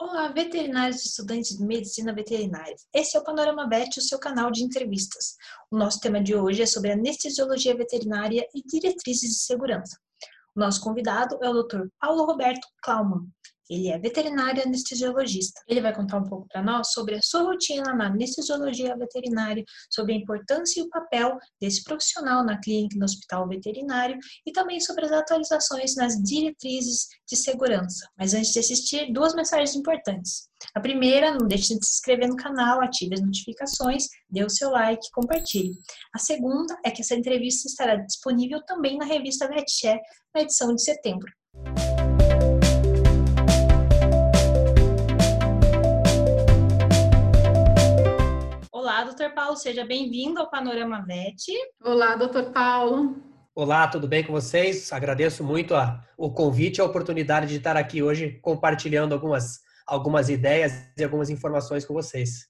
Olá, veterinários e estudantes de medicina veterinária. Esse é o Panorama Vet, o seu canal de entrevistas. O nosso tema de hoje é sobre anestesiologia veterinária e diretrizes de segurança. O nosso convidado é o Dr. Paulo Roberto Klaumann, ele é veterinário anestesiologista. Ele vai contar um pouco para nós sobre a sua rotina na anestesiologia veterinária, sobre a importância e o papel desse profissional na clínica e no hospital veterinário e também sobre as atualizações nas diretrizes de segurança. Mas antes de assistir, duas mensagens importantes. A primeira, não deixe de se inscrever no canal, ative as notificações, dê o seu like, compartilhe. A segunda é que essa entrevista estará disponível também na revista VetShare na edição de setembro. Olá, doutor Paulo, seja bem-vindo ao Panorama VET. Olá, doutor Paulo. Olá, tudo bem com vocês? Agradeço muito a, o convite e a oportunidade de estar aqui hoje compartilhando algumas, algumas ideias e algumas informações com vocês.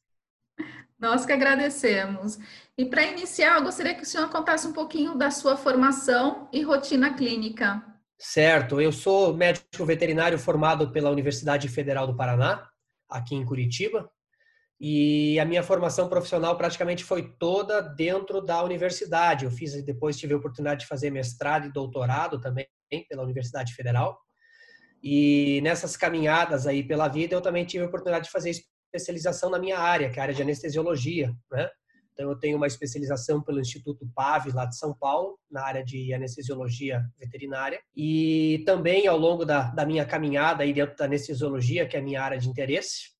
Nós que agradecemos. E para iniciar, eu gostaria que o senhor contasse um pouquinho da sua formação e rotina clínica. Certo, eu sou médico veterinário formado pela Universidade Federal do Paraná, aqui em Curitiba. E a minha formação profissional praticamente foi toda dentro da universidade. Eu fiz depois tive a oportunidade de fazer mestrado e doutorado também pela Universidade Federal. E nessas caminhadas aí pela vida, eu também tive a oportunidade de fazer especialização na minha área, que é a área de anestesiologia, né? Então eu tenho uma especialização pelo Instituto PAV lá de São Paulo, na área de anestesiologia veterinária. E também ao longo da, da minha caminhada aí dentro da anestesiologia, que é a minha área de interesse,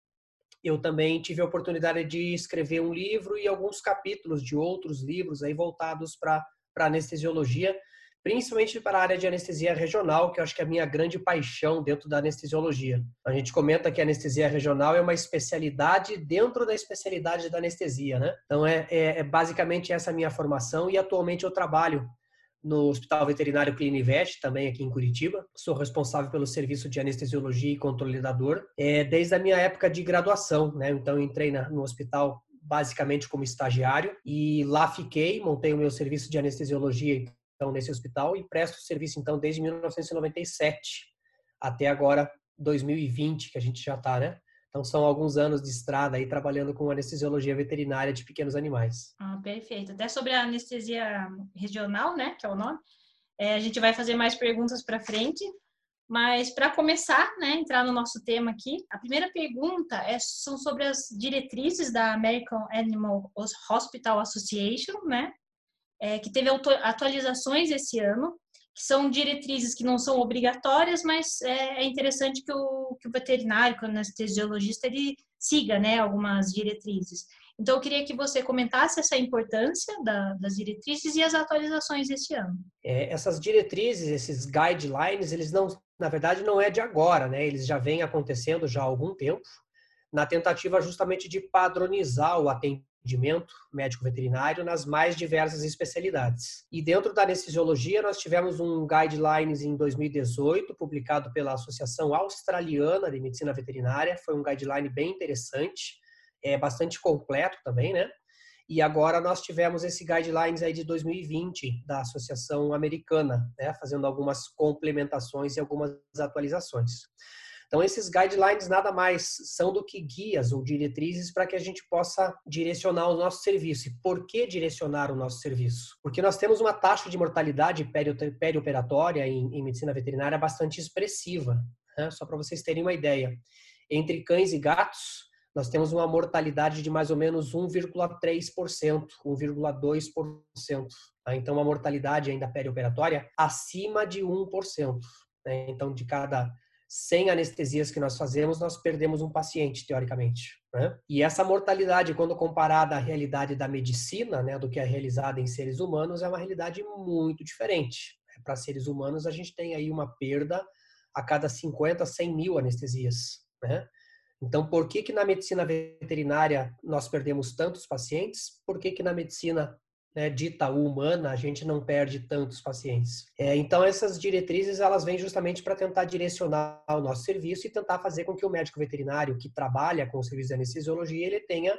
eu também tive a oportunidade de escrever um livro e alguns capítulos de outros livros aí voltados para anestesiologia, principalmente para a área de anestesia regional, que eu acho que é a minha grande paixão dentro da anestesiologia. A gente comenta que a anestesia regional é uma especialidade dentro da especialidade da anestesia, né? Então é, é, é basicamente essa minha formação e atualmente eu trabalho no Hospital Veterinário Clinivet, também aqui em Curitiba. Sou responsável pelo serviço de anestesiologia e controle da dor, é, desde a minha época de graduação, né? Então, entrei na, no hospital basicamente como estagiário e lá fiquei, montei o meu serviço de anestesiologia então nesse hospital e presto serviço então desde 1997 até agora 2020 que a gente já está, né? Então, são alguns anos de estrada aí trabalhando com anestesiologia veterinária de pequenos animais. Ah, perfeito. Até sobre a anestesia regional, né, que é o nome, é, a gente vai fazer mais perguntas para frente. Mas para começar, né, entrar no nosso tema aqui, a primeira pergunta é, são sobre as diretrizes da American Animal Hospital Association, né, é, que teve atualizações esse ano são diretrizes que não são obrigatórias, mas é, é interessante que o, que o veterinário, que o anestesiologista, ele siga né, algumas diretrizes. Então, eu queria que você comentasse essa importância da, das diretrizes e as atualizações desse ano. É, essas diretrizes, esses guidelines, eles não, na verdade, não é de agora, né? Eles já vêm acontecendo já há algum tempo, na tentativa justamente de padronizar o atendimento atendimento médico veterinário nas mais diversas especialidades. E dentro da anestesiologia, nós tivemos um guidelines em 2018, publicado pela Associação Australiana de Medicina Veterinária. Foi um guideline bem interessante, é bastante completo também, né? E agora nós tivemos esse guidelines aí de 2020 da Associação Americana, né, fazendo algumas complementações e algumas atualizações. Então, esses guidelines nada mais são do que guias ou diretrizes para que a gente possa direcionar o nosso serviço. E por que direcionar o nosso serviço? Porque nós temos uma taxa de mortalidade perioperatória em, em medicina veterinária bastante expressiva. Né? Só para vocês terem uma ideia. Entre cães e gatos, nós temos uma mortalidade de mais ou menos 1,3%, 1,2%. Tá? Então, uma mortalidade ainda perioperatória acima de 1%. Né? Então, de cada sem anestesias que nós fazemos, nós perdemos um paciente, teoricamente. Né? E essa mortalidade, quando comparada à realidade da medicina, né, do que é realizada em seres humanos, é uma realidade muito diferente. Para seres humanos, a gente tem aí uma perda a cada 50, 100 mil anestesias. Né? Então, por que, que na medicina veterinária nós perdemos tantos pacientes? Por que, que na medicina né, dita humana, a gente não perde tantos pacientes. É, então, essas diretrizes, elas vêm justamente para tentar direcionar o nosso serviço e tentar fazer com que o médico veterinário que trabalha com o serviço de anestesiologia, ele tenha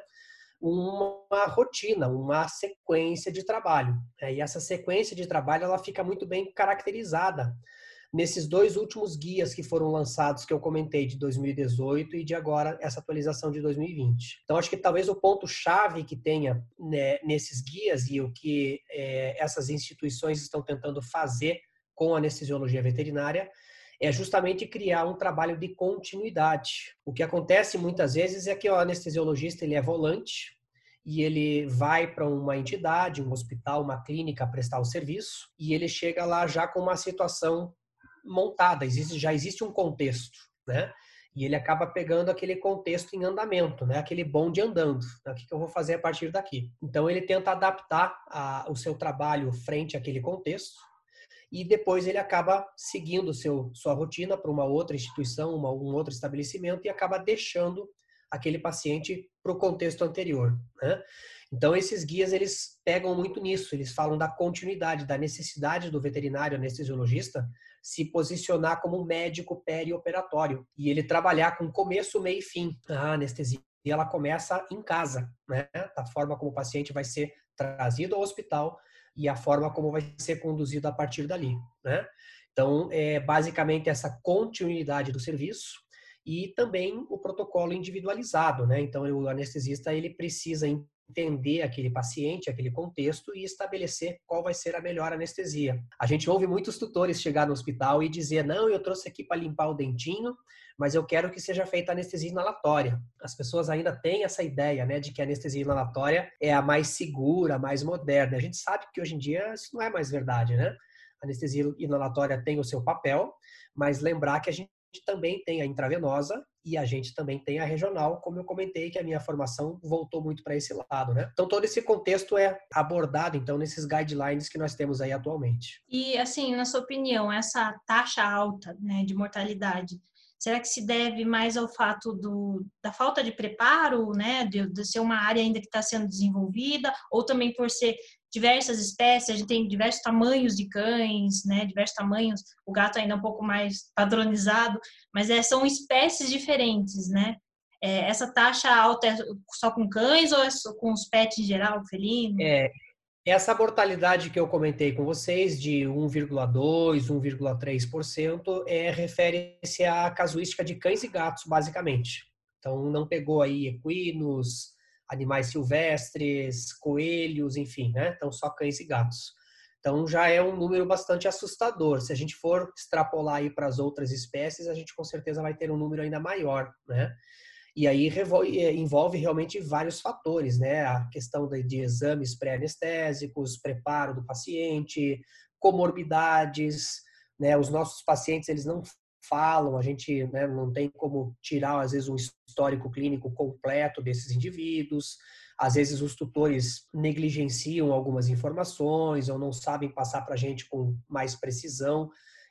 uma rotina, uma sequência de trabalho. É, e essa sequência de trabalho, ela fica muito bem caracterizada nesses dois últimos guias que foram lançados, que eu comentei, de 2018 e de agora essa atualização de 2020. Então, acho que talvez o ponto-chave que tenha né, nesses guias e o que é, essas instituições estão tentando fazer com a anestesiologia veterinária é justamente criar um trabalho de continuidade. O que acontece muitas vezes é que o anestesiologista ele é volante, e ele vai para uma entidade, um hospital, uma clínica prestar o serviço e ele chega lá já com uma situação montada, existe, já existe um contexto, né? E ele acaba pegando aquele contexto em andamento, né? Aquele bonde andando. Né? O que eu vou fazer a partir daqui? Então ele tenta adaptar a, o seu trabalho frente àquele contexto e depois ele acaba seguindo seu, sua rotina para uma outra instituição, uma, um outro estabelecimento e acaba deixando aquele paciente para o contexto anterior. Né? Então, esses guias, eles pegam muito nisso, eles falam da continuidade, da necessidade do veterinário anestesiologista se posicionar como médico perioperatório e ele trabalhar com começo, meio e fim. A anestesia ela começa em casa, né? da forma como o paciente vai ser trazido ao hospital e a forma como vai ser conduzido a partir dali. Né? Então, é basicamente essa continuidade do serviço e também o protocolo individualizado, né? Então, o anestesista ele precisa entender aquele paciente, aquele contexto e estabelecer qual vai ser a melhor anestesia. A gente ouve muitos tutores chegar no hospital e dizer: "Não, eu trouxe aqui para limpar o dentinho, mas eu quero que seja feita anestesia inalatória". As pessoas ainda têm essa ideia, né, de que a anestesia inalatória é a mais segura, a mais moderna. A gente sabe que hoje em dia isso não é mais verdade, né? A anestesia inalatória tem o seu papel, mas lembrar que a gente gente também tem a intravenosa e a gente também tem a regional, como eu comentei que a minha formação voltou muito para esse lado, né? Então todo esse contexto é abordado então nesses guidelines que nós temos aí atualmente. E assim, na sua opinião, essa taxa alta, né, de mortalidade, será que se deve mais ao fato do, da falta de preparo, né, de, de ser uma área ainda que está sendo desenvolvida, ou também por ser diversas espécies, a gente tem diversos tamanhos de cães, né, diversos tamanhos, o gato ainda é um pouco mais padronizado, mas é, são espécies diferentes, né? É, essa taxa alta é só com cães ou é com os pets em geral, felino? É, essa mortalidade que eu comentei com vocês, de 1,2%, 1,3%, é, refere-se à casuística de cães e gatos, basicamente. Então, não pegou aí equinos, animais silvestres, coelhos, enfim, né? Então, só cães e gatos. Então, já é um número bastante assustador. Se a gente for extrapolar aí para as outras espécies, a gente com certeza vai ter um número ainda maior, né? E aí é, envolve realmente vários fatores, né? A questão de exames pré-anestésicos, preparo do paciente, comorbidades, né? Os nossos pacientes, eles não falam, a gente né, não tem como tirar, às vezes, um histórico clínico completo desses indivíduos. Às vezes, os tutores negligenciam algumas informações ou não sabem passar para a gente com mais precisão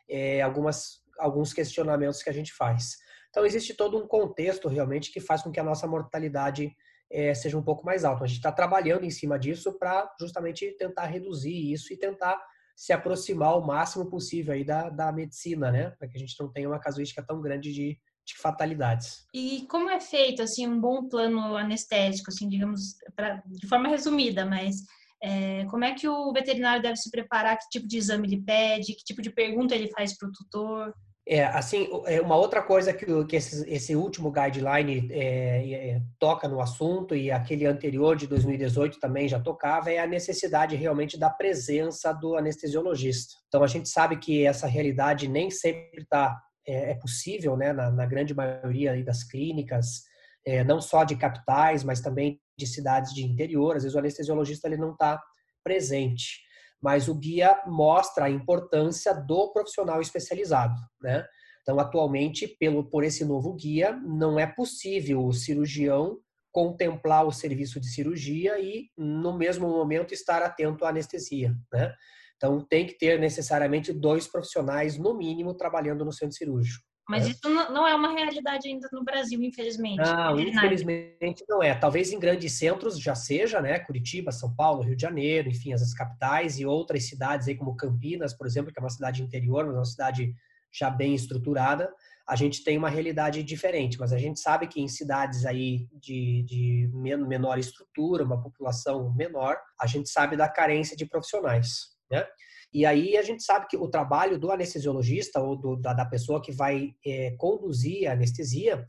é, algumas, alguns questionamentos que a gente faz. Então, existe todo um contexto realmente que faz com que a nossa mortalidade é, seja um pouco mais alta. A gente está trabalhando em cima disso para justamente tentar reduzir isso e tentar se aproximar o máximo possível aí da, da medicina, né? Para que a gente não tenha uma casuística tão grande de, de fatalidades. E como é feito assim um bom plano anestésico, assim, digamos, pra, de forma resumida, mas é, como é que o veterinário deve se preparar? Que tipo de exame ele pede? Que tipo de pergunta ele faz para o tutor? É, assim, é uma outra coisa que, que esse, esse último guideline é, é, toca no assunto e aquele anterior de 2018 também já tocava é a necessidade realmente da presença do anestesiologista. Então a gente sabe que essa realidade nem sempre está é, é, possível, né, na, na, grande maioria das clínicas, é, não só de capitais, mas também de cidades de interior. Às vezes o anestesiologista ele não está presente mas o guia mostra a importância do profissional especializado, né? Então, atualmente, pelo por esse novo guia, não é possível o cirurgião contemplar o serviço de cirurgia e, no mesmo momento, estar atento à anestesia, né? Então, tem que ter necessariamente dois profissionais, no mínimo, trabalhando no centro cirúrgico. Mas é. isso não é uma realidade ainda no Brasil, infelizmente. Não, infelizmente não é. Talvez em grandes centros já seja, né? Curitiba, São Paulo, Rio de Janeiro, enfim, as capitais e outras cidades aí como Campinas, por exemplo, que é uma cidade interior, mas é uma cidade já bem estruturada, a gente tem uma realidade diferente, mas a gente sabe que em cidades aí de, de menor estrutura, uma população menor, a gente sabe da carência de profissionais, né? E aí a gente sabe que o trabalho do anestesiologista ou do, da, da, pessoa que vai é, conduzir a anestesia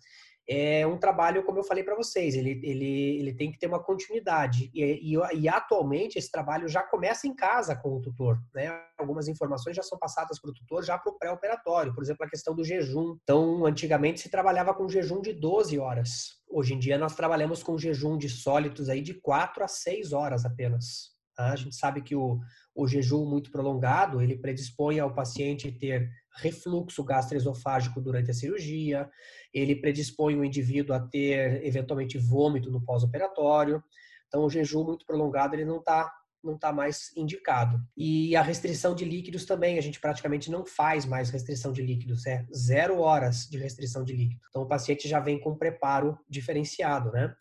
é um trabalho, como eu falei para vocês, ele, ele, ele tem que ter uma continuidade. E, e, e, atualmente esse trabalho já começa em casa com o tutor. Né? Algumas informações já são passadas para o tutor já para o pré-operatório, por exemplo, a questão do jejum. Então, antigamente se trabalhava com jejum de 12 horas. Hoje em dia nós trabalhamos com jejum de sólidos aí de 4 a 6 horas apenas. A gente sabe que o, o jejum muito prolongado, ele predispõe ao paciente ter refluxo gastroesofágico durante a cirurgia, ele predispõe o indivíduo a ter eventualmente vômito no pós-operatório. Então, o jejum muito prolongado ele não está não tá mais indicado. E a restrição de líquidos também, a gente praticamente não faz mais restrição de líquidos, é zero horas de restrição de líquido. Então, o paciente já vem com preparo diferenciado, né?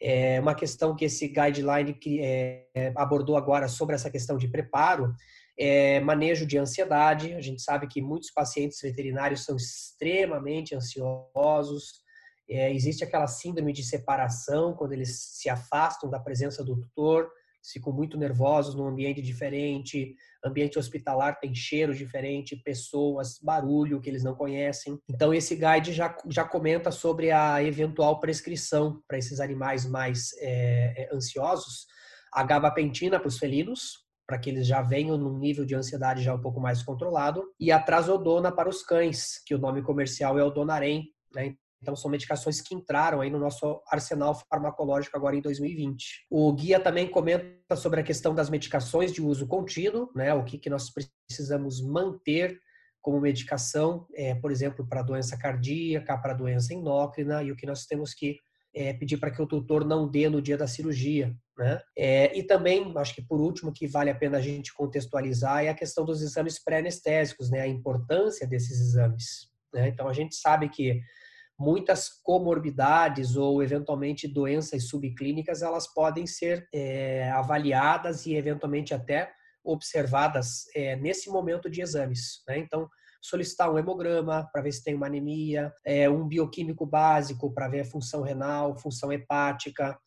É uma questão que esse guideline que, é, abordou agora sobre essa questão de preparo é manejo de ansiedade. A gente sabe que muitos pacientes veterinários são extremamente ansiosos. É, existe aquela síndrome de separação quando eles se afastam da presença do tutor ficam muito nervosos num ambiente diferente, ambiente hospitalar tem cheiro diferente, pessoas, barulho que eles não conhecem. Então esse guide já, já comenta sobre a eventual prescrição para esses animais mais é, é ansiosos, a gabapentina para os felinos, para que eles já venham num nível de ansiedade já um pouco mais controlado, e a trazodona para os cães, que o nome comercial é o Donarém, né? Então, são medicações que entraram aí no nosso arsenal farmacológico agora em 2020. O guia também comenta sobre a questão das medicações de uso contínuo, né? O que, que nós precisamos manter como medicação, é, por exemplo, para doença cardíaca, para doença endócrina, e o que nós temos que é, pedir para que o tutor não dê no dia da cirurgia. Né? É, e também, acho que por último, que vale a pena a gente contextualizar é a questão dos exames pré-anestésicos, né? a importância desses exames. Né? Então, a gente sabe que muitas comorbidades ou eventualmente doenças subclínicas elas podem ser é, avaliadas e eventualmente até observadas é, nesse momento de exames. Né? Então, solicitar um hemograma para ver se tem uma anemia, é, um bioquímico básico para ver a função renal, função hepática,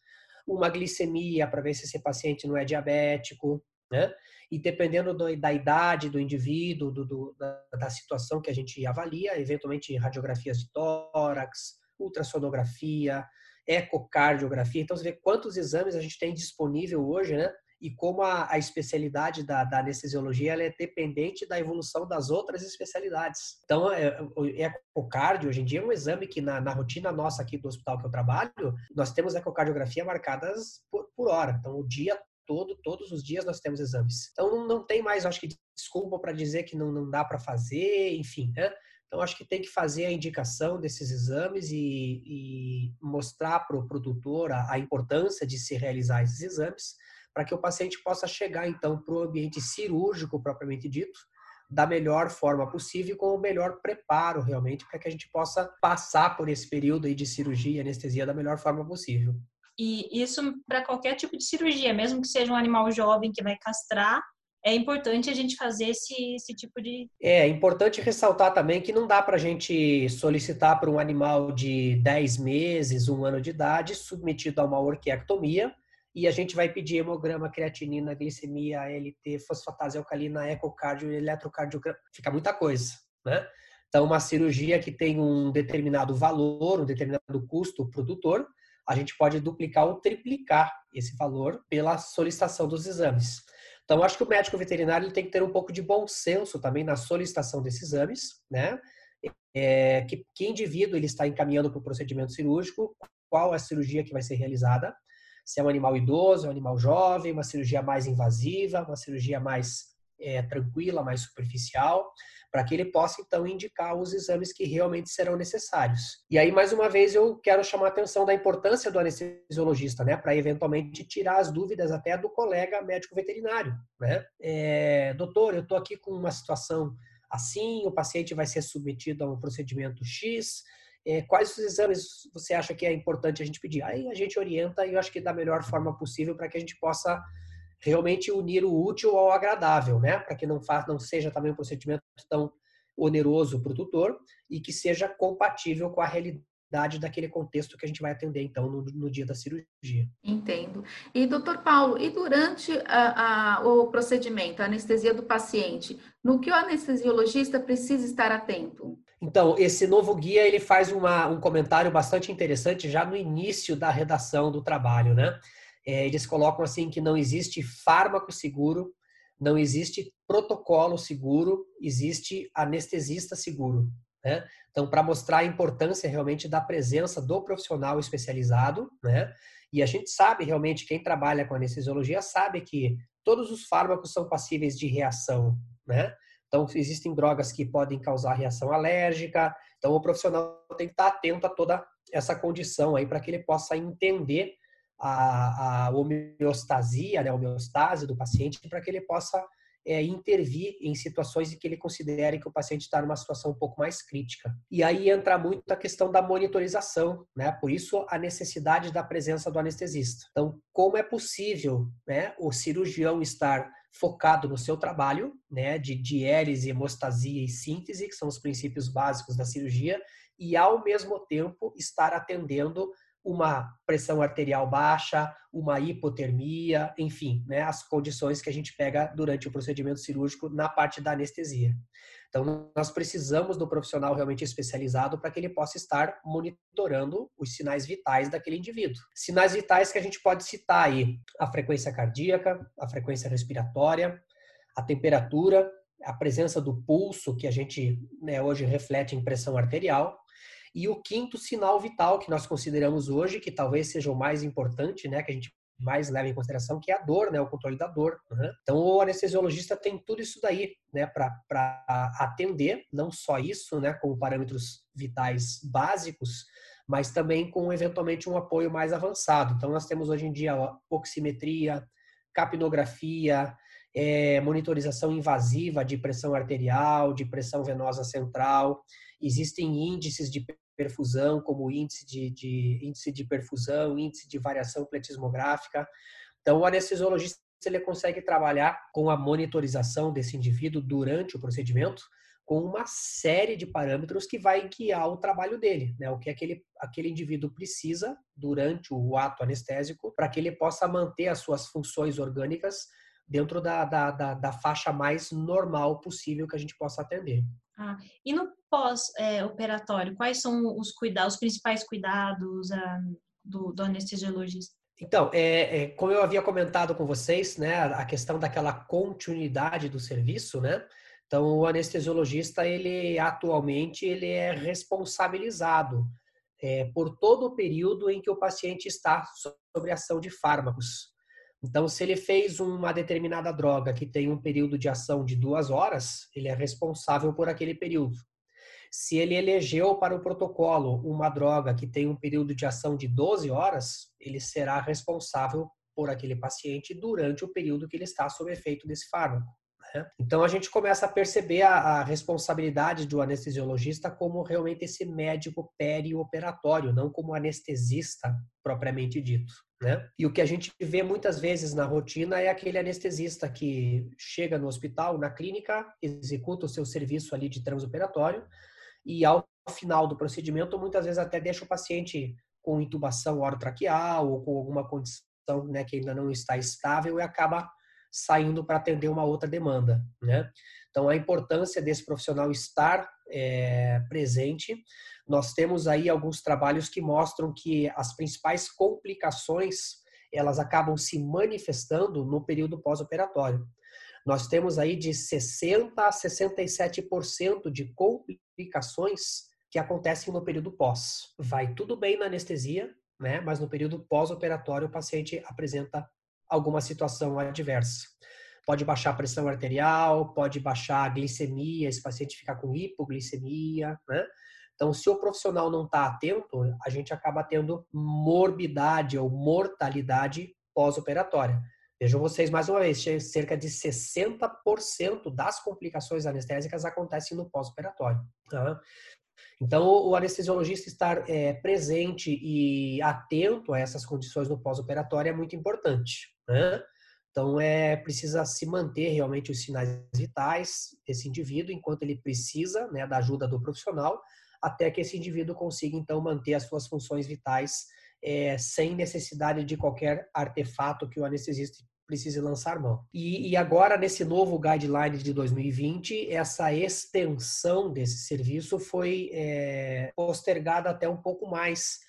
uma glicemia para ver se esse paciente não é diabético, né? E dependendo do, da idade do indivíduo, do, do, da, da, situação que a gente avalia, eventualmente radiografias de tórax, ultrassonografia, ecocardiografia. Então, você vê quantos exames a gente tem disponível hoje, né? E como a, a especialidade da, da anestesiologia é dependente da evolução das outras especialidades. Então, é, o ecocardio, hoje em dia, é um exame que na, na rotina nossa aqui do hospital que eu trabalho, nós temos ecocardiografia marcadas por, por hora. Então, o dia todo, todos os dias nós temos exames. Então não, tem mais, acho que, desculpa para dizer que não, não dá para fazer, enfim, né? Então acho que tem que fazer a indicação desses exames e, e mostrar para o produtor a, a importância de se realizar esses exames para que o paciente possa chegar então para o ambiente cirúrgico propriamente dito da melhor forma possível com o melhor preparo realmente para que a gente possa passar por esse período aí de cirurgia e anestesia da melhor forma possível. E isso para qualquer tipo de cirurgia, mesmo que seja um animal jovem que vai castrar, é importante a gente fazer esse, esse tipo de. É, é importante ressaltar também que não dá para a gente solicitar para um animal de 10 meses, um ano de idade, submetido a uma orquiectomia, e a gente vai pedir hemograma, creatinina, glicemia, ALT, fosfatase alcalina, ecocardio, eletrocardiograma. Fica muita coisa, né? Então, uma cirurgia que tem um determinado valor, um determinado custo produtor, a gente pode duplicar ou triplicar esse valor pela solicitação dos exames. Então, acho que o médico veterinário tem que ter um pouco de bom senso também na solicitação desses exames, né? É, que, que indivíduo ele está encaminhando para o procedimento cirúrgico, qual é a cirurgia que vai ser realizada, se é um animal idoso, é um animal jovem, uma cirurgia mais invasiva, uma cirurgia mais é, tranquila, mais superficial para que ele possa então indicar os exames que realmente serão necessários. E aí mais uma vez eu quero chamar a atenção da importância do anestesiologista, né, para eventualmente tirar as dúvidas até do colega médico veterinário, né? É, doutor, eu estou aqui com uma situação assim, o paciente vai ser submetido a um procedimento X. É, quais os exames você acha que é importante a gente pedir? Aí a gente orienta e eu acho que da melhor forma possível para que a gente possa realmente unir o útil ao agradável, né? Para que não, faça, não seja também um procedimento tão oneroso para o tutor e que seja compatível com a realidade daquele contexto que a gente vai atender, então, no, no dia da cirurgia. Entendo. E, doutor Paulo, e durante a, a, o procedimento, a anestesia do paciente, no que o anestesiologista precisa estar atento? Então, esse novo guia, ele faz uma, um comentário bastante interessante já no início da redação do trabalho, né? É, eles colocam assim que não existe fármaco seguro, não existe protocolo seguro, existe anestesista seguro. Né? Então, para mostrar a importância realmente da presença do profissional especializado, né? E a gente sabe realmente, quem trabalha com anestesiologia sabe que todos os fármacos são passíveis de reação, né? Então, existem drogas que podem causar reação alérgica. Então, o profissional tem que estar atento a toda essa condição aí para que ele possa entender a, a homeostasia, né, a homeostase do paciente, para que ele possa é, intervir em situações em que ele considere que o paciente está numa situação um pouco mais crítica. E aí entra muito a questão da monitorização, né? Por isso a necessidade da presença do anestesista. Então, como é possível, né, o cirurgião estar focado no seu trabalho, né, de diérese, hemostasia e síntese, que são os princípios básicos da cirurgia, e ao mesmo tempo estar atendendo uma pressão arterial baixa, uma hipotermia, enfim, né, as condições que a gente pega durante o procedimento cirúrgico na parte da anestesia. Então, nós precisamos do profissional realmente especializado para que ele possa estar monitorando os sinais vitais daquele indivíduo. Sinais vitais que a gente pode citar aí: a frequência cardíaca, a frequência respiratória, a temperatura, a presença do pulso, que a gente né, hoje reflete em pressão arterial, e o quinto sinal vital que nós consideramos hoje, que talvez seja o mais importante, né, que a gente mais leva em consideração, que é a dor, né, o controle da dor. Né? Então, o anestesiologista tem tudo isso daí, né, para atender, não só isso, né, com parâmetros vitais básicos, mas também com eventualmente um apoio mais avançado. Então, nós temos hoje em dia oximetria, capnografia, é, monitorização invasiva de pressão arterial, de pressão venosa central. Existem índices de perfusão, como índice de, de, índice de perfusão, índice de variação pletismográfica. Então, o anestesiologista ele consegue trabalhar com a monitorização desse indivíduo durante o procedimento, com uma série de parâmetros que vai guiar o trabalho dele, né? O que aquele, aquele indivíduo precisa durante o ato anestésico para que ele possa manter as suas funções orgânicas dentro da, da, da, da faixa mais normal possível que a gente possa atender. Ah, e no pós-operatório, quais são os cuidados, os principais cuidados ah, do, do, anestesiologista? Então, é, é, como eu havia comentado com vocês, né, a questão daquela continuidade do serviço, né? Então, o anestesiologista, ele atualmente, ele é responsabilizado é, por todo o período em que o paciente está sob ação de fármacos. Então, se ele fez uma determinada droga que tem um período de ação de duas horas, ele é responsável por aquele período. Se ele elegeu para o protocolo uma droga que tem um período de ação de 12 horas, ele será responsável por aquele paciente durante o período que ele está sob efeito desse fármaco. Né? Então a gente começa a perceber a, a, responsabilidade do anestesiologista como realmente esse médico perioperatório, não como anestesista propriamente dito. Né? E o que a gente vê muitas vezes na rotina é aquele anestesista que chega no hospital, na clínica, executa o seu serviço ali de transoperatório e ao final do procedimento muitas vezes até deixa o paciente com intubação orotraqueal ou com alguma condição né, que ainda não está estável e acaba saindo para atender uma outra demanda, né? Então, a importância desse profissional estar é, presente. Nós temos aí alguns trabalhos que mostram que as principais complicações elas acabam se manifestando no período pós-operatório. Nós temos aí de 60 a 67% de complicações que acontecem no período pós. Vai tudo bem na anestesia, né? Mas no período pós-operatório o paciente apresenta alguma situação adversa. Pode baixar a pressão arterial, pode baixar a glicemia, esse paciente ficar com hipoglicemia, né? Então, se o profissional não está atento, a gente acaba tendo morbidade ou mortalidade pós-operatória. Vejam vocês mais uma vez, cerca de 60% das complicações anestésicas acontecem no pós-operatório. Tá? Então, o anestesiologista estar é, presente e atento a essas condições no pós-operatório é muito importante. Né? Então, é precisa se manter realmente os sinais vitais desse indivíduo enquanto ele precisa né, da ajuda do profissional, até que esse indivíduo consiga, então, manter as suas funções vitais é, sem necessidade de qualquer artefato que o anestesista precise lançar mão. E, e, agora, nesse novo guideline de 2020, essa extensão desse serviço foi é, postergada até um pouco mais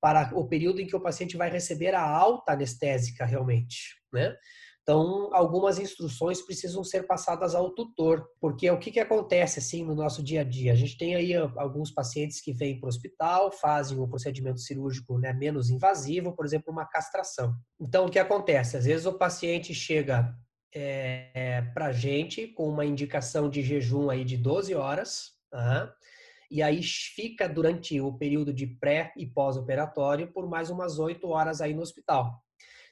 para o período em que o paciente vai receber a alta anestésica realmente, né? Então, algumas instruções precisam ser passadas ao tutor, porque o que, que acontece assim no nosso dia a dia? A gente tem aí alguns pacientes que vêm para o hospital, fazem um procedimento cirúrgico né, menos invasivo, por exemplo, uma castração. Então, o que acontece? Às vezes o paciente chega é, para a gente com uma indicação de jejum aí de 12 horas, e aí fica durante o período de pré e pós-operatório por mais umas 8 horas aí no hospital.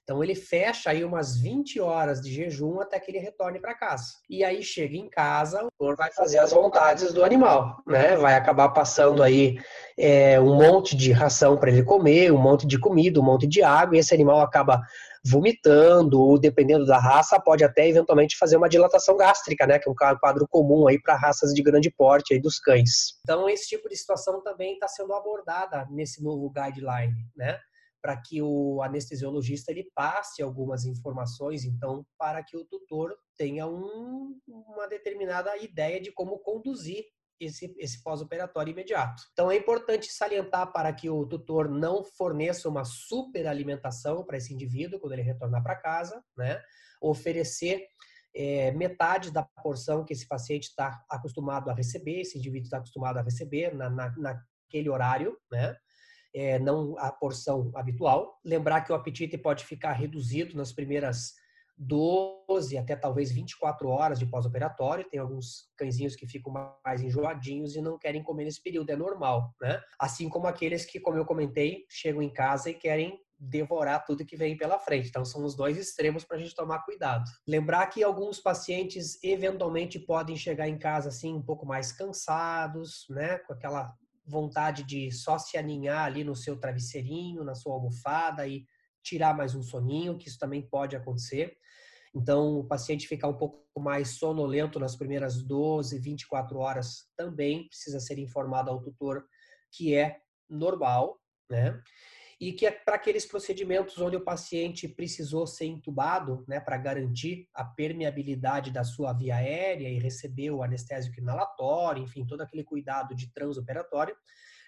Então ele fecha aí umas 20 horas de jejum até que ele retorne para casa. E aí chega em casa, o doutor vai fazer as vontades do animal, né? Vai acabar passando aí é, um monte de ração para ele comer, um monte de comida, um monte de água, e esse animal acaba vomitando, ou dependendo da raça, pode até eventualmente fazer uma dilatação gástrica, né? Que é um quadro comum aí para raças de grande porte aí dos cães. Então esse tipo de situação também está sendo abordada nesse novo guideline, né? Para que o anestesiologista ele passe algumas informações, então, para que o tutor tenha um, uma determinada ideia de como conduzir esse, esse pós-operatório imediato. Então, é importante salientar para que o tutor não forneça uma superalimentação para esse indivíduo quando ele retornar para casa, né? Oferecer é, metade da porção que esse paciente está acostumado a receber, esse indivíduo está acostumado a receber na, na, naquele horário, né? É, não a porção habitual. Lembrar que o apetite pode ficar reduzido nas primeiras 12 até talvez 24 horas de pós-operatório. Tem alguns cãezinhos que ficam mais enjoadinhos e não querem comer nesse período, é normal, né? Assim como aqueles que, como eu comentei, chegam em casa e querem devorar tudo que vem pela frente. Então, são os dois extremos para a gente tomar cuidado. Lembrar que alguns pacientes eventualmente podem chegar em casa assim um pouco mais cansados, né, com aquela vontade de só se aninhar ali no seu travesseirinho, na sua almofada e tirar mais um soninho, que isso também pode acontecer. Então, o paciente ficar um pouco mais sonolento nas primeiras 12, 24 horas também precisa ser informado ao tutor que é normal, né? E que é para aqueles procedimentos onde o paciente precisou ser entubado, né, para garantir a permeabilidade da sua via aérea e receber o anestésico inalatório, enfim, todo aquele cuidado de transoperatório,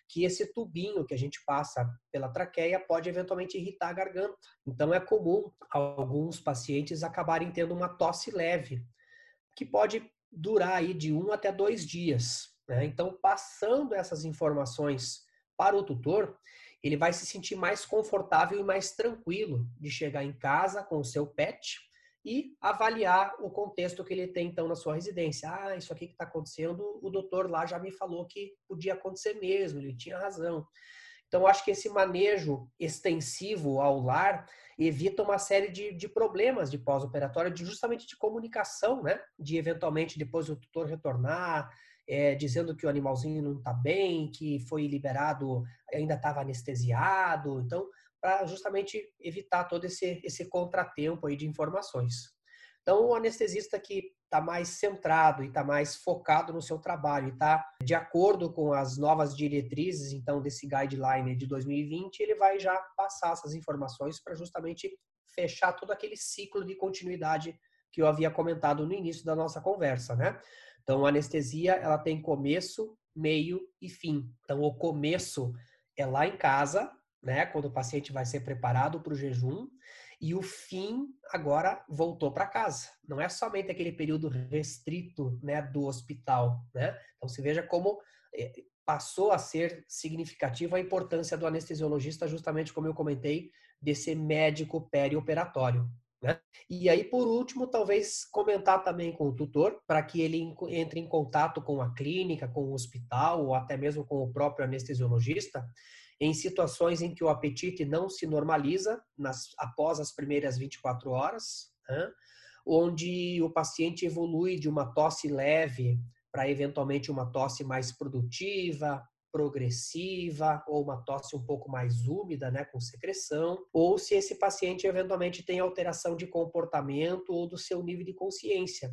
que esse tubinho que a gente passa pela traqueia pode eventualmente irritar a garganta. Então é comum alguns pacientes acabarem tendo uma tosse leve, que pode durar aí de um até dois dias. Né? Então, passando essas informações para o tutor, ele vai se sentir mais confortável e mais tranquilo de chegar em casa com o seu pet e avaliar o contexto que ele tem então na sua residência. Ah, isso aqui que está acontecendo, o doutor lá já me falou que podia acontecer mesmo, ele tinha razão. Então, acho que esse manejo extensivo ao lar evita uma série de, de problemas de pós-operatório, de, justamente de comunicação, né? De eventualmente depois o tutor retornar, é, dizendo que o animalzinho não está bem, que foi liberado, ainda estava anestesiado. Então, para justamente evitar todo esse, esse contratempo aí de informações. Então, o anestesista que está mais centrado e está mais focado no seu trabalho e está de acordo com as novas diretrizes, então, desse guideline de 2020, ele vai já passar essas informações para justamente fechar todo aquele ciclo de continuidade que eu havia comentado no início da nossa conversa, né? Então, a anestesia, ela tem começo, meio e fim. Então, o começo é lá em casa, né, quando o paciente vai ser preparado para o jejum, e o fim agora voltou para casa. Não é somente aquele período restrito, né, do hospital, né? Então, se veja como eh, passou a ser significativa a importância do anestesiologista, justamente como eu comentei, desse médico perioperatório. Né? E aí, por último, talvez comentar também com o tutor, para que ele entre em contato com a clínica, com o hospital, ou até mesmo com o próprio anestesiologista, em situações em que o apetite não se normaliza nas, após as primeiras 24 horas, né? onde o paciente evolui de uma tosse leve para eventualmente uma tosse mais produtiva, progressiva ou uma tosse um pouco mais úmida, né, com secreção, ou se esse paciente eventualmente tem alteração de comportamento ou do seu nível de consciência.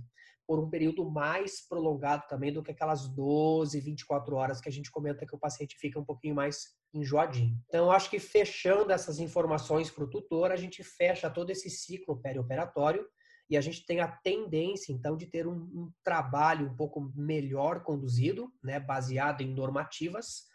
por um período mais prolongado também do que aquelas 12, 24 horas que a gente comenta que o paciente fica um pouquinho mais enjoadinho. Então, acho que fechando essas informações para o tutor, a gente fecha todo esse ciclo perioperatório e a gente tem a tendência, então, de ter um, um trabalho um pouco melhor conduzido, né, baseado em normativas,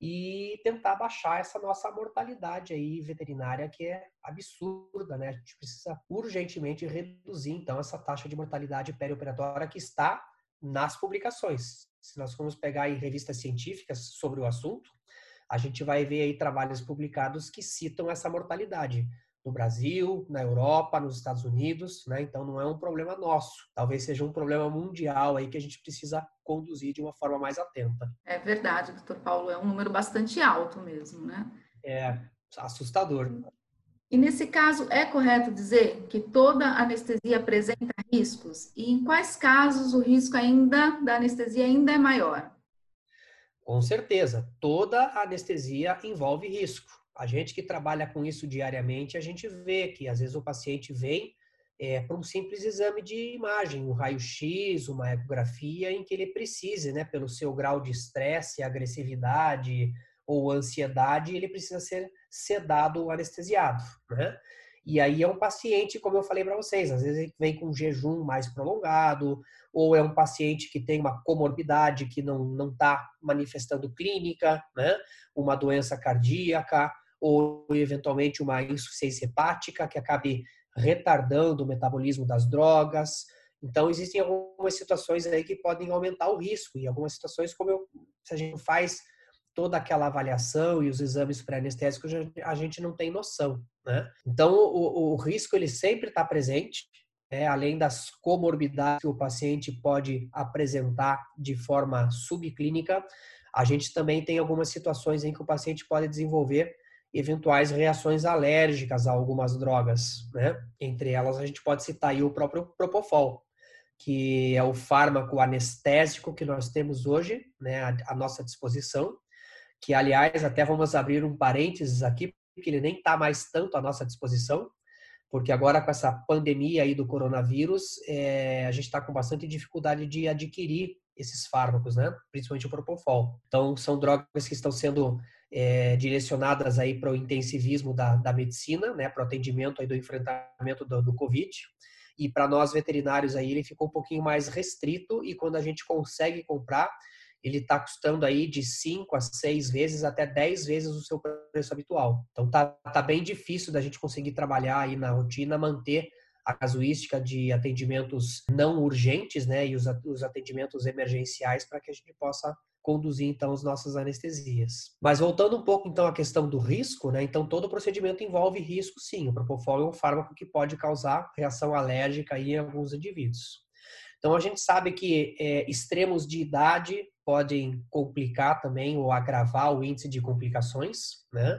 e tentar baixar essa nossa mortalidade aí veterinária que é absurda, né? A gente precisa urgentemente reduzir então essa taxa de mortalidade perioperatória que está nas publicações. Se nós formos pegar aí revistas científicas sobre o assunto, a gente vai ver aí trabalhos publicados que citam essa mortalidade no Brasil, na Europa, nos Estados Unidos, né? Então não é um problema nosso. Talvez seja um problema mundial aí que a gente precisa conduzir de uma forma mais atenta. É verdade, doutor Paulo, é um número bastante alto mesmo, né? É assustador. E nesse caso, é correto dizer que toda anestesia apresenta riscos? E em quais casos o risco ainda da anestesia ainda é maior? Com certeza, toda anestesia envolve risco a gente que trabalha com isso diariamente, a gente vê que às vezes o paciente vem é, para um simples exame de imagem, um raio-x, uma ecografia, em que ele precise, né, pelo seu grau de estresse, agressividade ou ansiedade, ele precisa ser sedado ou anestesiado, né? E aí é um paciente, como eu falei para vocês, às vezes ele vem com um jejum mais prolongado, ou é um paciente que tem uma comorbidade que não está manifestando clínica, né? Uma doença cardíaca, ou eventualmente uma insuficiência hepática que acabe retardando o metabolismo das drogas. Então, existem algumas situações aí que podem aumentar o risco, e algumas situações, como eu, se a gente faz toda aquela avaliação e os exames pré-anestésicos, a gente não tem noção, né? Então, o, o risco, ele sempre está presente, é, além das comorbidades que o paciente pode apresentar de forma subclínica, a gente também tem algumas situações em que o paciente pode desenvolver eventuais reações alérgicas a algumas drogas, né? Entre elas a gente pode citar o próprio Propofol, que é o fármaco anestésico que nós temos hoje, né, à nossa disposição, que aliás até vamos abrir um parênteses aqui, porque ele nem está mais tanto à nossa disposição, porque agora com essa pandemia aí do coronavírus, é, a gente está com bastante dificuldade de adquirir esses fármacos, né? Principalmente o Propofol. Então, são drogas que estão sendo é, direcionadas aí para o intensivismo da, da medicina, né, para o atendimento aí do enfrentamento do, do Covid. E para nós veterinários aí ele ficou um pouquinho mais restrito e quando a gente consegue comprar, ele está custando aí de 5 a 6 vezes até 10 vezes o seu preço habitual. Então tá, tá bem difícil da gente conseguir trabalhar aí na rotina, manter a casuística de atendimentos não urgentes, né, e os, os atendimentos emergenciais para que a gente possa conduzir então as nossas anestesias. Mas voltando um pouco então à questão do risco, né? Então todo procedimento envolve risco, sim. O propofol é um fármaco que pode causar reação alérgica em alguns indivíduos. Então a gente sabe que é, extremos de idade podem complicar também ou agravar o índice de complicações, né?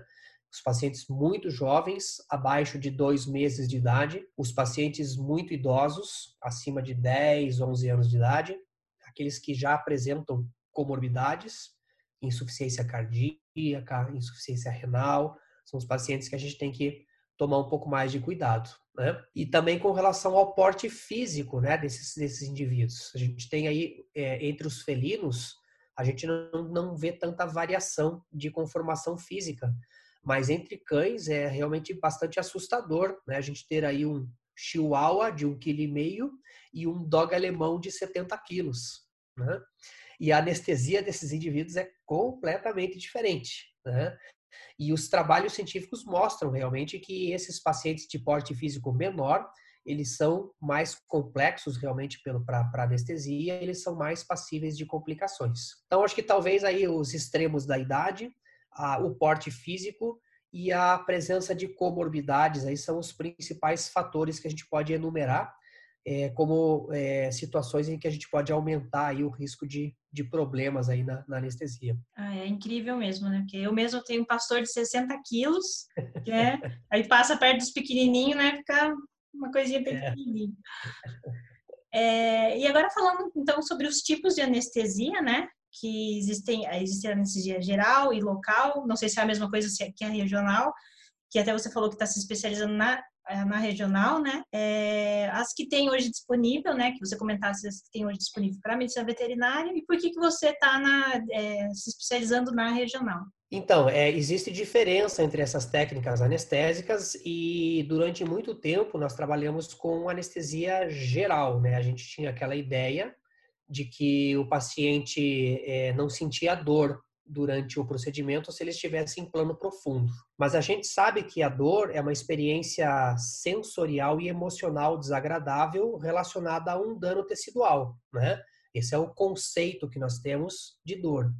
Os pacientes muito jovens, abaixo de dois meses de idade, os pacientes muito idosos, acima de 10, 11 anos de idade, aqueles que já apresentam comorbidades, insuficiência cardíaca, insuficiência renal, são os pacientes que a gente tem que tomar um pouco mais de cuidado. Né? E também com relação ao porte físico né, desses, desses indivíduos. A gente tem aí, é, entre os felinos, a gente não, não vê tanta variação de conformação física, mas entre cães é realmente bastante assustador né? a gente ter aí um chihuahua de um quilo e meio e um dog alemão de 70 quilos. Né? E a anestesia desses indivíduos é completamente diferente. Né? E os trabalhos científicos mostram realmente que esses pacientes de porte físico menor, eles são mais complexos realmente para anestesia, eles são mais passíveis de complicações. Então, acho que talvez aí os extremos da idade, a, o porte físico e a presença de comorbidades aí são os principais fatores que a gente pode enumerar é, como é, situações em que a gente pode aumentar aí o risco de, de problemas aí na, na anestesia. Ah, é incrível mesmo, né? Porque eu mesmo tenho um pastor de 60 quilos, né? aí passa perto dos pequenininhos, né? Fica uma coisinha bem é. pequenininha. É, e agora falando então sobre os tipos de anestesia, né? Que existem, existe a anestesia geral e local, não sei se é a mesma coisa que a regional, que até você falou que está se especializando na é, na regional, né? É, as que tem hoje disponível, né? Que você comentasse as que tem hoje disponível para medicina veterinária e por que que você está é, se especializando na regional? Então, é, existe diferença entre essas técnicas anestésicas e durante muito tempo nós trabalhamos com anestesia geral, né? A gente tinha aquela ideia de que o paciente é, não sentia dor durante o procedimento se ele estivesse em plano profundo. Mas a gente sabe que a dor é uma experiência sensorial e emocional desagradável relacionada a um dano tecidual, né? Esse é o conceito que nós temos de dor.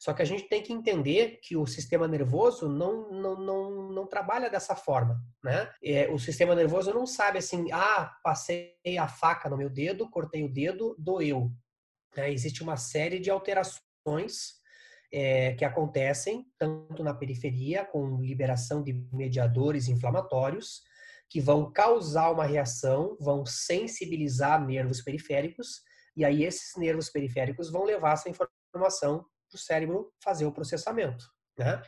Só que a gente tem que entender que o sistema nervoso não, não, não, não trabalha dessa forma, né? É, o sistema nervoso não sabe assim, ah, passei a faca no meu dedo, cortei o dedo, doeu. É, existe uma série de alterações é, que acontecem tanto na periferia, com liberação de mediadores inflamatórios, que vão causar uma reação, vão sensibilizar nervos periféricos, e aí esses nervos periféricos vão levar essa informação para o cérebro fazer o processamento. Né?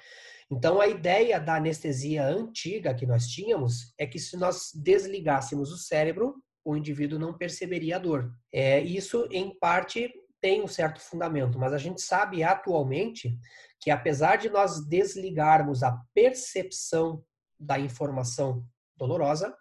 Então, a ideia da anestesia antiga que nós tínhamos é que se nós desligássemos o cérebro, o indivíduo não perceberia a dor. É, isso, em parte, tem um certo fundamento, mas a gente sabe atualmente que apesar de nós desligarmos a percepção da informação dolorosa,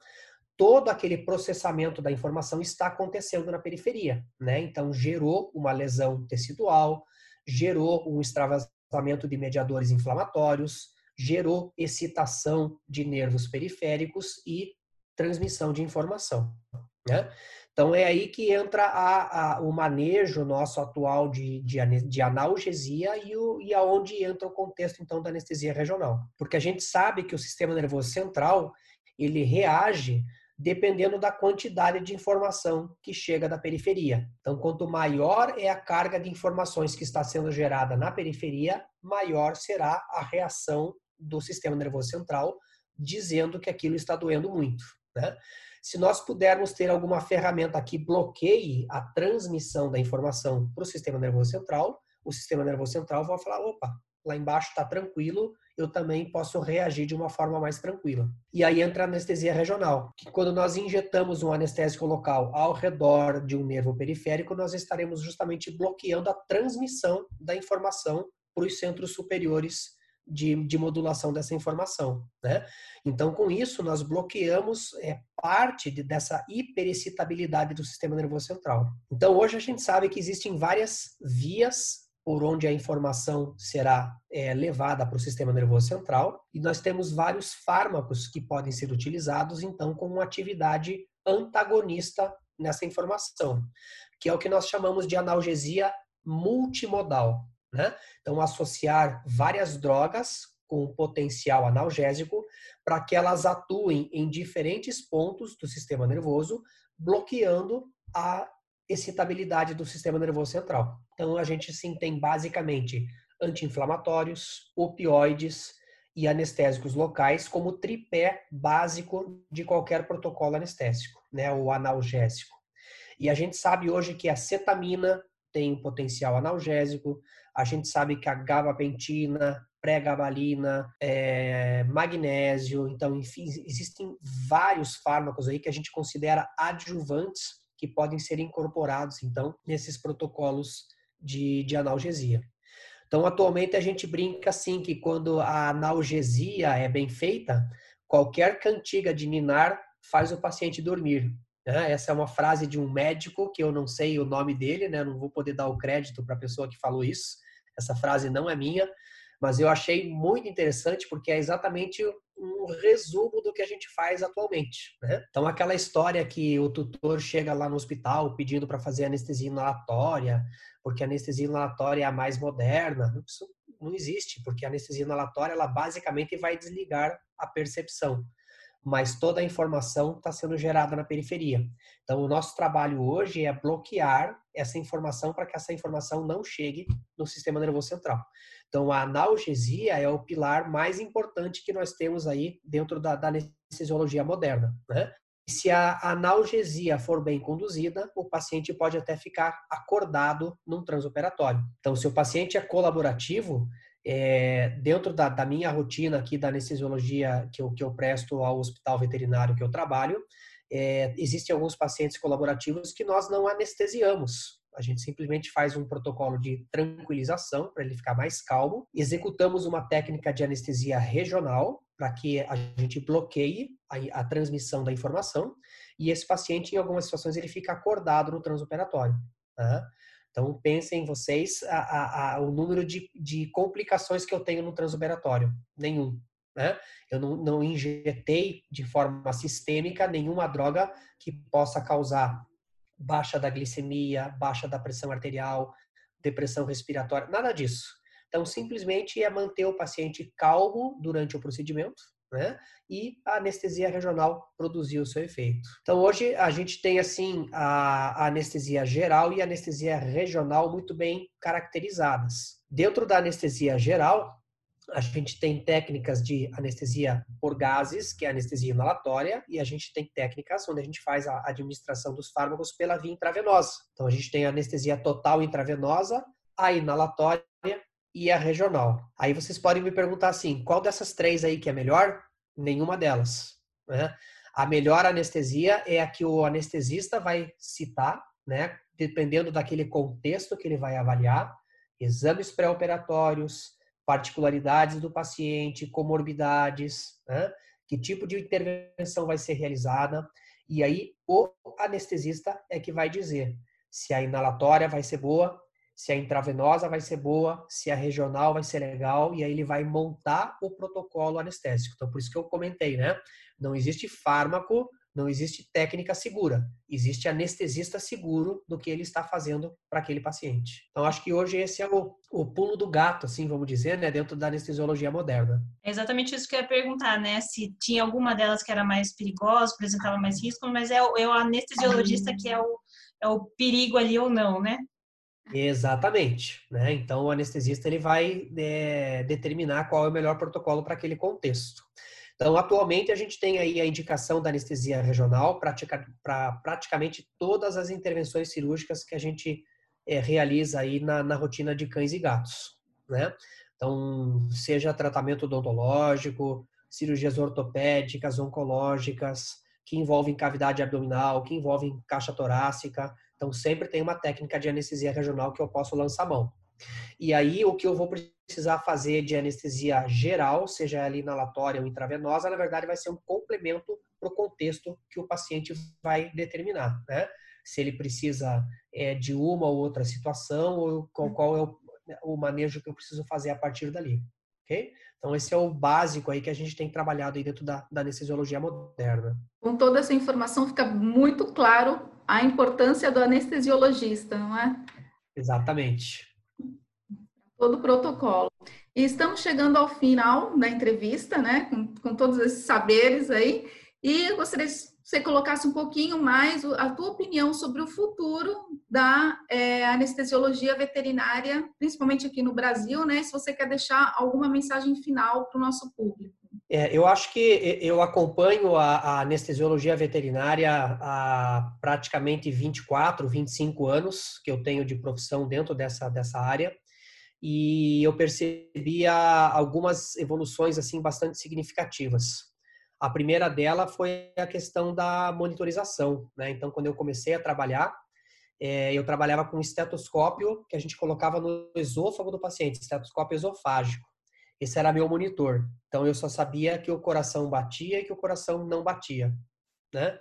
todo aquele processamento da informação está acontecendo na periferia, né? Então gerou uma lesão tecidual, gerou um extravasamento de mediadores inflamatórios, gerou excitação de nervos periféricos e transmissão de informação, né? Então é aí que entra a, a, o manejo nosso atual de, de, de analgesia e, o, e aonde entra o contexto então da anestesia regional. Porque a gente sabe que o sistema nervoso central ele reage dependendo da quantidade de informação que chega da periferia. Então, quanto maior é a carga de informações que está sendo gerada na periferia, maior será a reação do sistema nervoso central, dizendo que aquilo está doendo muito. Né? Se nós pudermos ter alguma ferramenta que bloqueie a transmissão da informação para o sistema nervoso central, o sistema nervoso central vai falar: opa, lá embaixo está tranquilo, eu também posso reagir de uma forma mais tranquila. E aí entra a anestesia regional, que quando nós injetamos um anestésico local ao redor de um nervo periférico, nós estaremos justamente bloqueando a transmissão da informação para os centros superiores de, de modulação dessa informação. Né? Então, com isso, nós bloqueamos é, parte de, dessa hiperexcitabilidade do sistema nervoso central. Então, hoje a gente sabe que existem várias vias por onde a informação será é, levada para o sistema nervoso central e nós temos vários fármacos que podem ser utilizados, então, com uma atividade antagonista nessa informação, que é o que nós chamamos de analgesia multimodal. Né? Então, associar várias drogas com potencial analgésico para que elas atuem em diferentes pontos do sistema nervoso, bloqueando a excitabilidade do sistema nervoso central. Então, a gente sim tem basicamente anti-inflamatórios, opioides e anestésicos locais como tripé básico de qualquer protocolo anestésico, né, o analgésico. E a gente sabe hoje que a cetamina tem um potencial analgésico, a gente sabe que a gabapentina, pré-gabalina, é, magnésio, então, enfim, existem vários fármacos aí que a gente considera adjuvantes que podem ser incorporados, então, nesses protocolos de, de analgesia. Então, atualmente a gente brinca assim que quando a analgesia é bem feita, qualquer cantiga de ninar faz o paciente dormir. Né? Essa é uma frase de um médico que eu não sei o nome dele, né? Não vou poder dar o crédito para a pessoa que falou isso. Essa frase não é minha, mas eu achei muito interessante porque é exatamente um resumo do que a gente faz atualmente. Né? Então, aquela história que o tutor chega lá no hospital pedindo para fazer anestesia inalatória, porque a anestesia inalatória é a mais moderna, isso não existe, porque a anestesia inalatória ela basicamente vai desligar a percepção mas toda a informação está sendo gerada na periferia. Então, o nosso trabalho hoje é bloquear essa informação para que essa informação não chegue no sistema nervoso central. Então, a analgesia é o pilar mais importante que nós temos aí dentro da, da anestesiologia moderna. Né? se a analgesia for bem conduzida, o paciente pode até ficar acordado num transoperatório. Então, se o paciente é colaborativo, É, dentro da, da, minha rotina aqui da anestesiologia que eu, que eu presto ao hospital veterinário que eu trabalho, é, existem alguns pacientes colaborativos que nós não anestesiamos. A gente simplesmente faz um protocolo de tranquilização para ele ficar mais calmo. Executamos uma técnica de anestesia regional para que a gente bloqueie a, a, transmissão da informação e esse paciente, em algumas situações, ele fica acordado no transoperatório. Tá? Então, pensem vocês a, a, o número de, de complicações que eu tenho no transoperatório. Nenhum. Né? Eu não, não injetei de forma sistêmica nenhuma droga que possa causar baixa da glicemia, baixa da pressão arterial, depressão respiratória, nada disso. Então, simplesmente é manter o paciente calmo durante o procedimento, né? E a anestesia regional produziu o seu efeito. Então, hoje a gente tem, assim, a, anestesia geral e a anestesia regional muito bem caracterizadas. Dentro da anestesia geral, a gente tem técnicas de anestesia por gases, que é anestesia inalatória, e a gente tem técnicas onde a gente faz a administração dos fármacos pela via intravenosa. Então, a gente tem a anestesia total intravenosa, a inalatória e a regional. Aí vocês podem me perguntar assim, qual dessas três aí que é melhor? Nenhuma delas. Né? A melhor anestesia é a que o anestesista vai citar, né? dependendo daquele contexto que ele vai avaliar, exames pré-operatórios, particularidades do paciente, comorbidades, né? que tipo de intervenção vai ser realizada. E aí o anestesista é que vai dizer se a inalatória vai ser boa, se a intravenosa vai ser boa, se a regional vai ser legal, e aí ele vai montar o protocolo anestésico. Então, por isso que eu comentei, né? Não existe fármaco não existe técnica segura, existe anestesista seguro do que ele está fazendo para aquele paciente. Então, acho que hoje esse é o, o pulo do gato, assim, vamos dizer, né, dentro da anestesiologia moderna. É exatamente isso que eu ia perguntar, né, se tinha alguma delas que era mais perigosa, apresentava mais risco, mas é o, é o anestesiologista que é o, é o perigo ali ou não, né? Exatamente, né? Então, o anestesista ele vai é, determinar qual é o melhor protocolo para aquele contexto. Então, atualmente, a gente tem aí a indicação da anestesia regional para praticamente todas as intervenções cirúrgicas que a gente é, realiza aí na, na, rotina de cães e gatos, né? Então, seja tratamento odontológico, cirurgias ortopédicas, oncológicas, que envolvem cavidade abdominal, que envolvem caixa torácica. Então, sempre tem uma técnica de anestesia regional que eu posso lançar mão. E aí, o que eu vou precisar fazer de anestesia geral, seja ela inalatória ou intravenosa, na verdade vai ser um complemento para o contexto que o paciente vai determinar, né? Se ele precisa é, de uma ou outra situação, ou qual, qual é o, o manejo que eu preciso fazer a partir dali, ok? Então, esse é o básico aí que a gente tem trabalhado aí dentro da, da anestesiologia moderna. Com toda essa informação, fica muito claro a importância do anestesiologista, não é? Exatamente todo o protocolo. E estamos chegando ao final da entrevista, né, com, com todos esses saberes aí, e eu gostaria que você colocasse um pouquinho mais a tua opinião sobre o futuro da é, anestesiologia veterinária, principalmente aqui no Brasil, né? Se você quer deixar alguma mensagem final para o nosso público. É, eu acho que eu acompanho a, a, anestesiologia veterinária há praticamente 24, 25 anos que eu tenho de profissão dentro dessa, dessa área e eu percebia algumas evoluções assim bastante significativas. A primeira dela foi a questão da monitorização, né? Então, quando eu comecei a trabalhar, é, eu trabalhava com estetoscópio que a gente colocava no esôfago do paciente, estetoscópio esofágico. Esse era meu monitor. Então, eu só sabia que o coração batia e que o coração não batia, né?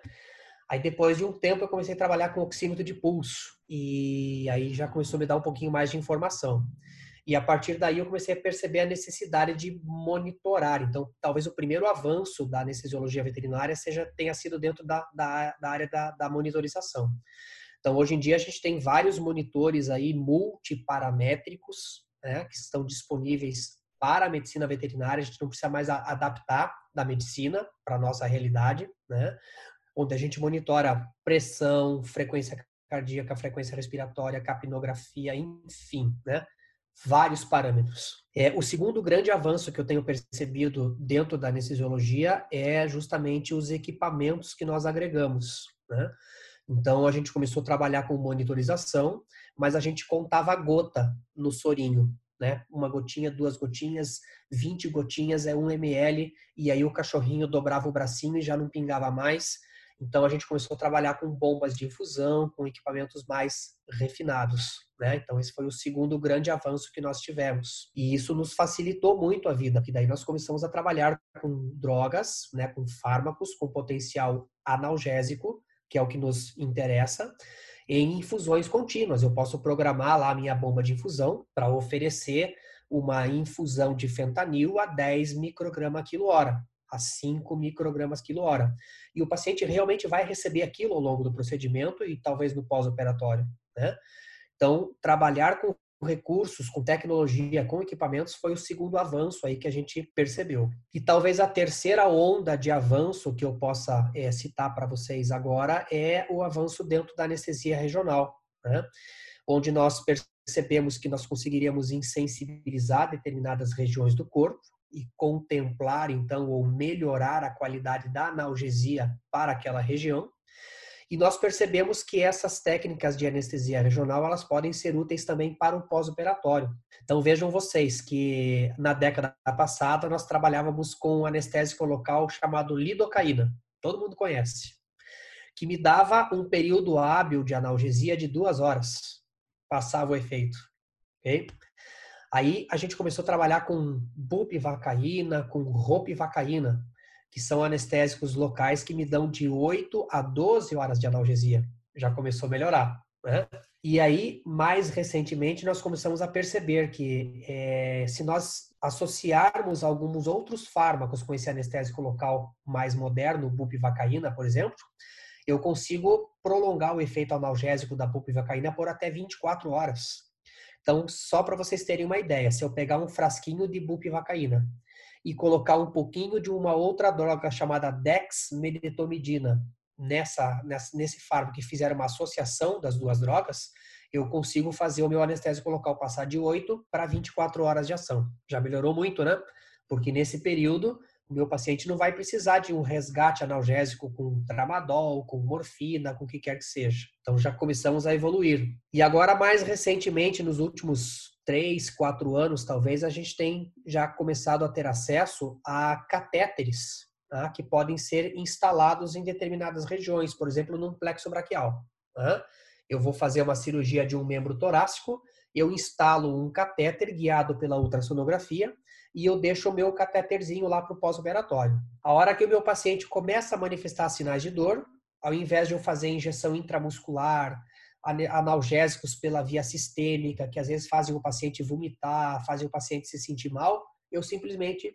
Aí, depois de um tempo, eu comecei a trabalhar com oxímetro de pulso. E aí já começou a me dar um pouquinho mais de informação. E a partir daí eu comecei a perceber a necessidade de monitorar. Então, talvez o primeiro avanço da anestesiologia veterinária seja tenha sido dentro da, da, da área da, da monitorização. Então, hoje em dia a gente tem vários monitores aí multiparamétricos, né, que estão disponíveis para a medicina veterinária. A gente não precisa mais adaptar da medicina para a nossa realidade, né? Onde a gente monitora pressão, frequência cardíaca, frequência respiratória, capnografia, enfim, né? vários parâmetros. É, o segundo grande avanço que eu tenho percebido dentro da anestesiologia é justamente os equipamentos que nós agregamos. Né? Então, a gente começou a trabalhar com monitorização, mas a gente contava a gota no sorinho. Né? Uma gotinha, duas gotinhas, 20 gotinhas é um ml, e aí o cachorrinho dobrava o bracinho e já não pingava mais. Então a gente começou a trabalhar com bombas de infusão, com equipamentos mais refinados. Né? Então esse foi o segundo grande avanço que nós tivemos. E isso nos facilitou muito a vida, porque daí nós começamos a trabalhar com drogas, né, com fármacos com potencial analgésico, que é o que nos interessa, em infusões contínuas. Eu posso programar lá a minha bomba de infusão para oferecer uma infusão de fentanil a 10 microgramas quilo hora a 5 microgramas quilo hora. E o paciente realmente vai receber aquilo ao longo do procedimento e talvez no pós-operatório. Né? Então, trabalhar com recursos, com tecnologia, com equipamentos foi o segundo avanço aí que a gente percebeu. E talvez a terceira onda de avanço que eu possa é, citar para vocês agora é o avanço dentro da anestesia regional, né? onde nós percebemos que nós conseguiríamos insensibilizar determinadas regiões do corpo e contemplar, então, ou melhorar a qualidade da analgesia para aquela região. E nós percebemos que essas técnicas de anestesia regional, elas podem ser úteis também para o pós-operatório. Então vejam vocês que na década passada nós trabalhávamos com um anestésico local chamado lidocaína. Todo mundo conhece. Que me dava um período hábil de analgesia de duas horas. Passava o efeito. Okay? Aí a gente começou a trabalhar com bupivacaína, com ropivacaína, que são anestésicos locais que me dão de 8 a 12 horas de analgesia. Já começou a melhorar. Né? E aí, mais recentemente, nós começamos a perceber que é, se nós associarmos alguns outros fármacos com esse anestésico local mais moderno, bupivacaína, por exemplo, eu consigo prolongar o efeito analgésico da bupivacaína por até 24 horas. Então, só para vocês terem uma ideia, se eu pegar um frasquinho de bupivacaína e colocar um pouquinho de uma outra droga chamada dexmedetomidina nessa, nessa nesse fármaco que fizer uma associação das duas drogas, eu consigo fazer o meu anestésico local passar de 8 para 24 horas de ação. Já melhorou muito, né? Porque nesse período o meu paciente não vai precisar de um resgate analgésico com tramadol, com morfina, com o que quer que seja. Então já começamos a evoluir. E agora, mais recentemente, nos últimos três, quatro anos, talvez, a gente tem já começado a ter acesso a catéteres tá? que podem ser instalados em determinadas regiões, por exemplo, no plexo braquial. Tá? Eu vou fazer uma cirurgia de um membro torácico, eu instalo um catéter guiado pela ultrassonografia e eu deixo o meu catéterzinho lá para o pós-operatório. A hora que o meu paciente começa a manifestar sinais de dor, ao invés de eu fazer injeção intramuscular, analgésicos pela via sistêmica, que às vezes fazem o paciente vomitar, fazem o paciente se sentir mal, eu simplesmente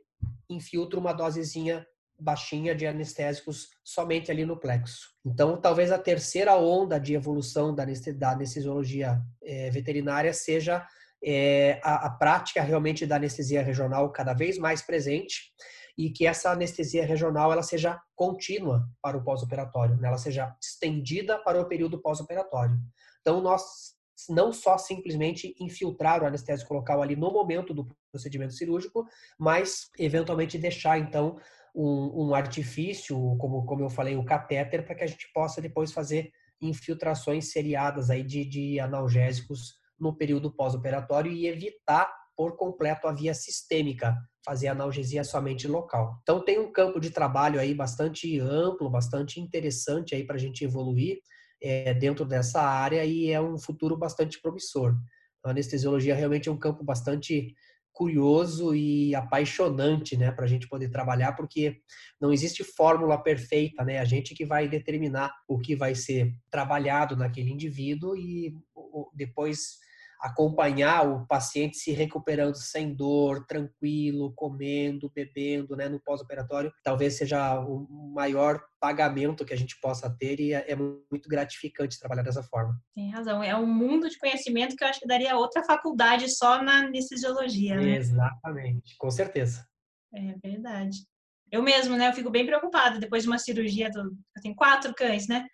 infiltro uma dosezinha baixinha de anestésicos somente ali no plexo. Então, talvez a terceira onda de evolução da anestesiologia eh, veterinária seja a, a prática realmente da anestesia regional cada vez mais presente e que essa anestesia regional ela seja contínua para o pós-operatório, né? ela seja estendida para o período pós-operatório. Então, nós não só simplesmente infiltrar o anestésico local ali no momento do procedimento cirúrgico, mas eventualmente deixar então um, um artifício, como, como eu falei, o catéter, para que a gente possa depois fazer infiltrações seriadas aí de, de analgésicos no período pós-operatório e evitar por completo a via sistêmica, fazer analgesia somente local. Então tem um campo de trabalho aí bastante amplo, bastante interessante aí para a gente evoluir é, dentro dessa área e é um futuro bastante promissor. A anestesiologia realmente é um campo bastante curioso e apaixonante, né, para a gente poder trabalhar, porque não existe fórmula perfeita, né? A gente que vai determinar o que vai ser trabalhado naquele indivíduo e depois acompanhar o paciente se recuperando sem dor, tranquilo, comendo, bebendo, né, no pós-operatório, talvez seja o maior pagamento que a gente possa ter e é, é muito gratificante trabalhar dessa forma. Tem razão, é um mundo de conhecimento que eu acho que daria outra faculdade só na anestesiologia, né? Exatamente, com certeza. É verdade. Eu mesmo, né, eu fico bem preocupada depois de uma cirurgia, do... eu tenho quatro cães, né?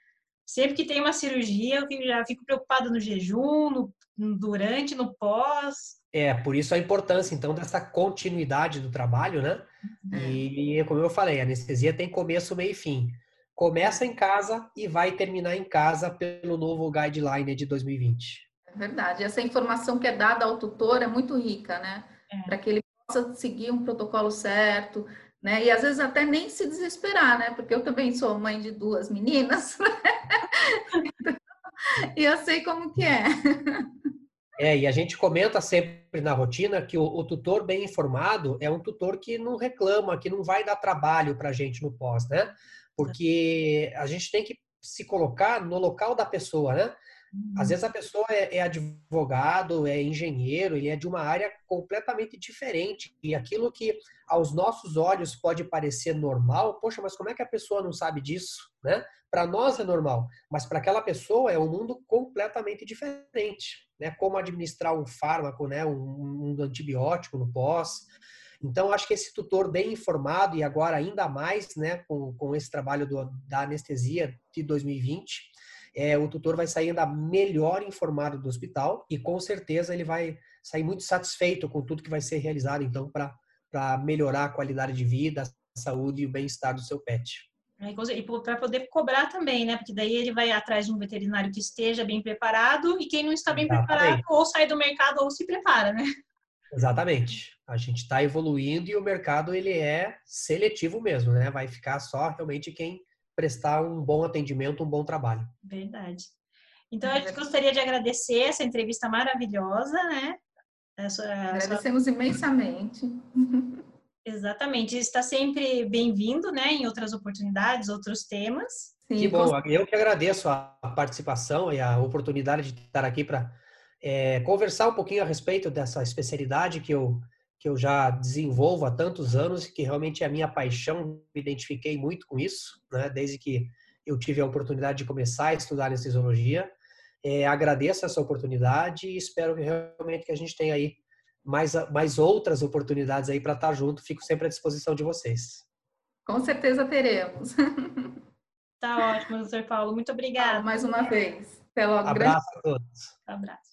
Sempre que tem uma cirurgia, eu já fico preocupada no jejum, no durante, no pós. É, por isso a importância, então, dessa continuidade do trabalho, né? Uhum. E, como eu falei, a anestesia tem começo, meio e fim. Começa em casa e vai terminar em casa pelo novo guideline de 2020. É verdade. Essa informação que é dada ao tutor é muito rica, né? É. Para que ele possa seguir um protocolo certo, né? E às vezes até nem se desesperar, né? Porque eu também sou mãe de duas meninas, né? e eu sei como que é. É, e a gente comenta sempre na rotina que o, o, tutor bem informado é um tutor que não reclama, que não vai dar trabalho para a gente no pós, né? Porque a gente tem que se colocar no local da pessoa, né? Às vezes a pessoa é, é, advogado, é engenheiro, ele é de uma área completamente diferente. E aquilo que aos nossos olhos pode parecer normal, poxa, mas como é que a pessoa não sabe disso? Né? Para nós é normal, mas para aquela pessoa é um mundo completamente diferente. Né? Como administrar um fármaco, né? um, um antibiótico no pós. Então, acho que esse tutor bem informado, e agora ainda mais né, com, com esse trabalho do, da anestesia de 2020, é, o tutor vai sair ainda melhor informado do hospital e com certeza ele vai sair muito satisfeito com tudo que vai ser realizado, então, para melhorar a qualidade de vida, a saúde e o bem-estar do seu pet. E para poder cobrar também, né? Porque daí ele vai atrás de um veterinário que esteja bem preparado e quem não está bem Exatamente. preparado ou sai do mercado ou se prepara, né? Exatamente. A gente está evoluindo e o mercado ele é seletivo mesmo, né? Vai ficar só realmente quem prestar um bom atendimento, um bom trabalho. Verdade. Então, a gente gostaria de agradecer essa entrevista maravilhosa, né? Essa, Agradecemos sua... imensamente. Exatamente. Está sempre bem-vindo, né? Em outras oportunidades, outros temas. Sim, que bom. Eu que agradeço a participação e a oportunidade de estar aqui para é, conversar um pouquinho a respeito dessa especialidade que eu que eu já desenvolvo há tantos anos, que realmente é a minha paixão, me identifiquei muito com isso, né? desde que eu tive a oportunidade de começar a estudar anestesiologia. É, agradeço essa oportunidade e espero que realmente que a gente tenha aí mais, mais outras oportunidades aí para estar junto. Fico sempre à disposição de vocês. Com certeza teremos. Tá ótimo, doutor Paulo. Muito obrigada. mais uma vez. Até logo. Abraço a todos. Abraço.